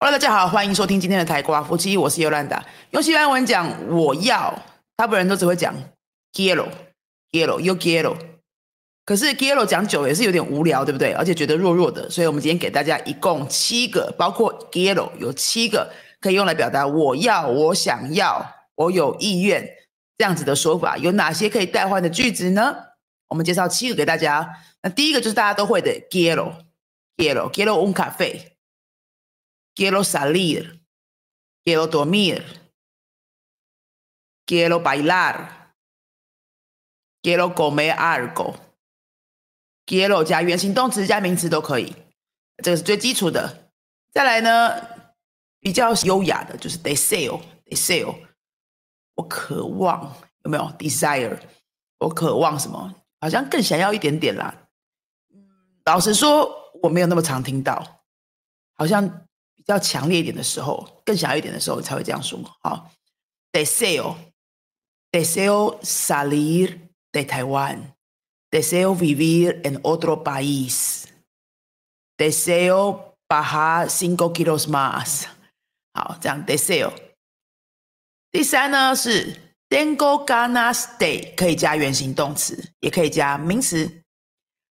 Hello，大家好，欢迎收听今天的台瓜夫妻，我是尤兰达。用西班牙文讲我要，大部分人都只会讲 quiero，quiero，yo quiero。可是 quiero 讲久也是有点无聊，对不对？而且觉得弱弱的，所以我们今天给大家一共七个，包括 quiero 有七个可以用来表达我要、我想要、我有意愿这样子的说法。有哪些可以代换的句子呢？我们介绍七个给大家。那第一个就是大家都会的 quiero，quiero，quiero un café。Quiero salir, quiero dormir, quiero bailar, quiero comer algo, quiero 加原形动词加名词都可以，这个是最基础的。再来呢，比较优雅的就是 deseo, deseo，我渴望有没有 desire？我渴望什么？好像更想要一点点啦。老实说，我没有那么常听到，好像。要强烈一点的时候，更想要一点的时候才会这样说。好，deseo deseo salir de Taiwan, deseo vivir en otro país, deseo bajar cinco kilos más。好，这样 deseo。第三呢是 tengo ganas de，可以加原形动词，也可以加名词。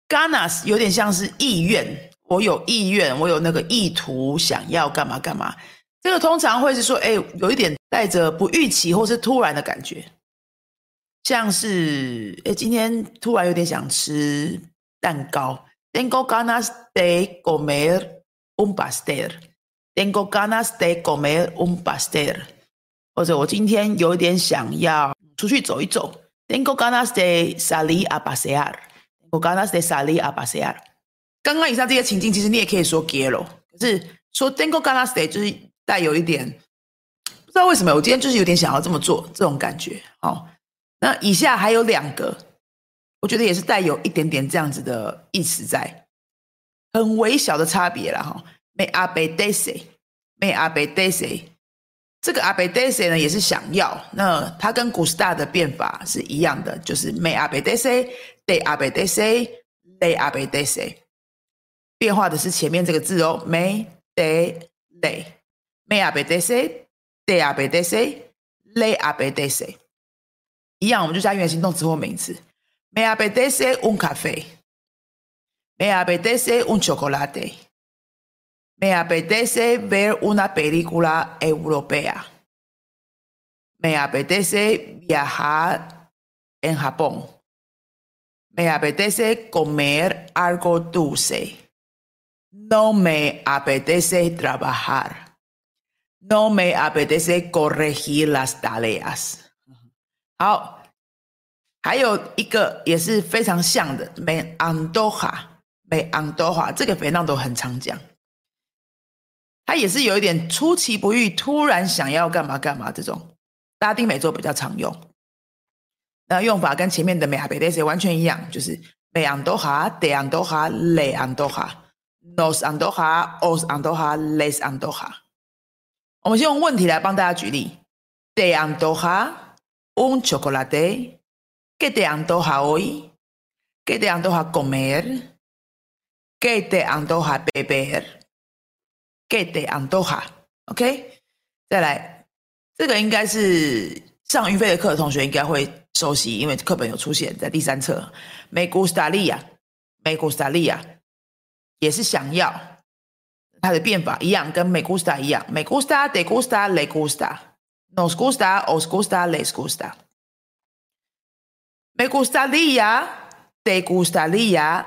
ganas 有点像是意愿。我有意愿，我有那个意图，想要干嘛干嘛。这个通常会是说，哎，有一点带着不预期或是突然的感觉，像是，哎，今天突然有点想吃蛋糕。Tengo ganas de comer un pastel. Tengo ganas de comer un pastel. 或者我今天有一点想要出去走一走。Tengo ganas de salir a pasear. Tengo ganas de salir a pasear. 刚刚以上这些情境，其实你也可以说 quiero，可是说 dengo ganas de 就是带有一点不知道为什么，我今天就是有点想要这么做这种感觉。好，那以下还有两个，我觉得也是带有一点点这样子的意思在，很微小的差别了哈。may apetece，me apetece，这个 apetece 呢也是想要，那它跟 gusta 的变法是一样的，就是 may apetece，de apetece，de apetece。变化的是前面这个字哦，me de le，me apetece，de apetece，le apetece，一样，我们就加原形动词或名词，me apetece un café，me apetece un chocolate，me apetece ver una película europea，me apetece viajar en Japón，me apetece comer algo dulce。No me apetece trabajar. No me apetece corregir las tareas. 好，还有一个也是非常像的，me antoja，me antoja，这个肥浪都很常讲。它也是有一点出其不意，突然想要干嘛干嘛这种，拉丁美洲比较常用。那用法跟前面的 me apetece 完全一样，就是 me antoja，de antoja，le antoja。Nos antoja, os antoja, les antoja。我们先用问题来帮大家举例。Te antoja un chocolate? ¿Qué te antoja hoy? ¿Qué te antoja comer? ¿Qué te antoja beber? ¿Qué te antoja? OK，再来，这个应该是上云飞的课的同学应该会熟悉，因为课本有出现在第三册。Me gustaría, me gustaría。也是想要，它的变法一样，跟 me gusta 一样，me gusta, te gusta, le gusta, nos gusta, os gusta, les gusta. Me gustaría, te gustaría,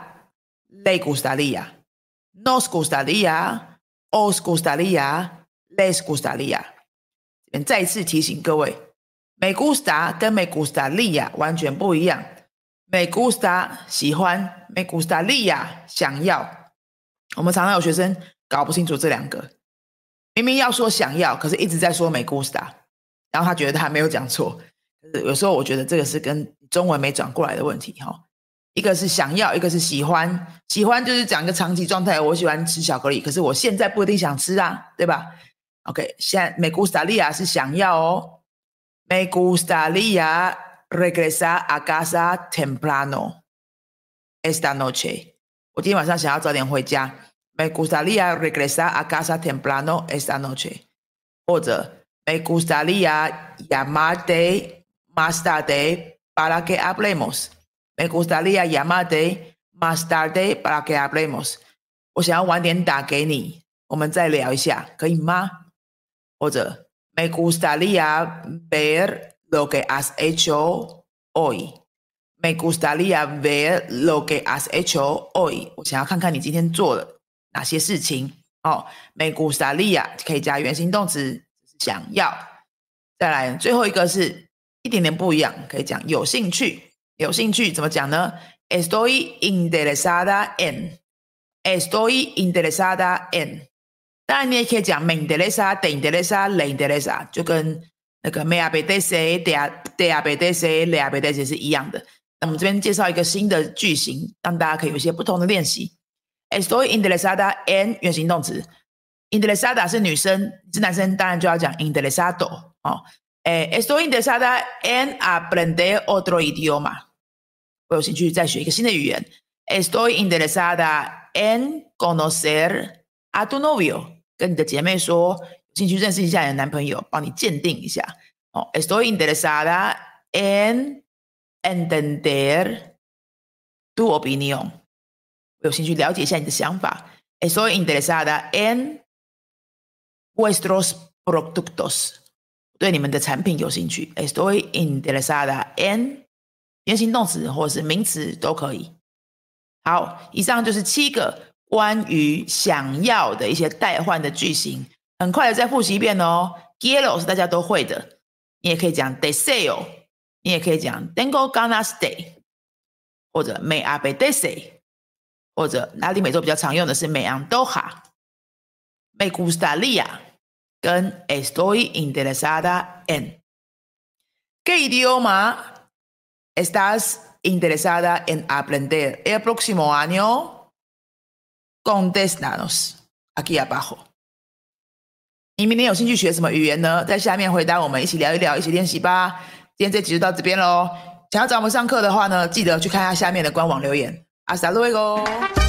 le gustaría, nos gustaría, os gustaría, les gustaría。再一次提醒各位，me gusta 跟 me gustaría 完全不一样。me gusta 喜欢，me gustaría 想要。我们常常有学生搞不清楚这两个，明明要说想要，可是一直在说美 gusta，然后他觉得他没有讲错。有时候我觉得这个是跟中文没转过来的问题哈。一个是想要，一个是喜欢。喜欢就是讲一个长期状态，我喜欢吃巧克力，可是我现在不一定想吃啊，对吧？OK，现在美 gusta 利亚是想要哦。美 gusta 利亚 regresa a casa temprano esta noche。我今天晚上想要早点回家。 Me gustaría regresar a casa temprano esta noche，或者 Me gustaría llamarte más tarde para que hablemos。Me gustaría llamarte más tarde para que hablemos。我想要晚点打给你，我们再聊一下，可以吗？或者 Me gustaría ver lo que has hecho hoy。 Me gustaría ver lo que has hecho hoy。我想要看看你今天做了哪些事情。哦，Me gustaría 可以加原形动词，想要。再来，最后一个是一点点不一样，可以讲有兴趣。有兴趣怎么讲呢？Estoy interesada en。Estoy interesada en。当然，你也可以讲 me interesa, te interesa, le interesa，就跟那个 me apetece, te apetece, le apetece 是一样的。那我们这边介绍一个新的句型，让大家可以有一些不同的练习。Estoy interesada en 原形动词，interesada 是女生，是男生当然就要讲 interesado 哦。诶，Estoy interesada en aprender otro idioma。我有兴趣再学一个新的语言。Estoy interesada en conocer a tu novio。跟你的姐妹说，有兴趣认识一下你的男朋友，帮你鉴定一下。哦，Estoy interesada en entender tu opinión。我有兴趣了解一下你的想法。Estoy interesada en vuestros productos。对你们的产品有兴趣。Estoy interesada en 原形动词或是名词都可以。好，以上就是七个关于想要的一些代换的句型。很快的再复习一遍哦。Quiero 是大家都会的，你也可以讲 deseo，你也可以讲 tengo ganas de，或者 me apetece。或者拉丁美洲比较常用的是 me antoja，me gustaría 跟 estoy interesada en。¿Qué idioma estás interesada en aprender el próximo año? Contéstanos aquí abajo。你明年有兴趣学什么语言呢？在下面回答我们，一起聊一聊，一起练习吧。 今天这集就到这边喽。想要找我们上课的话呢，记得去看一下下面的官网留言。Hasta luigo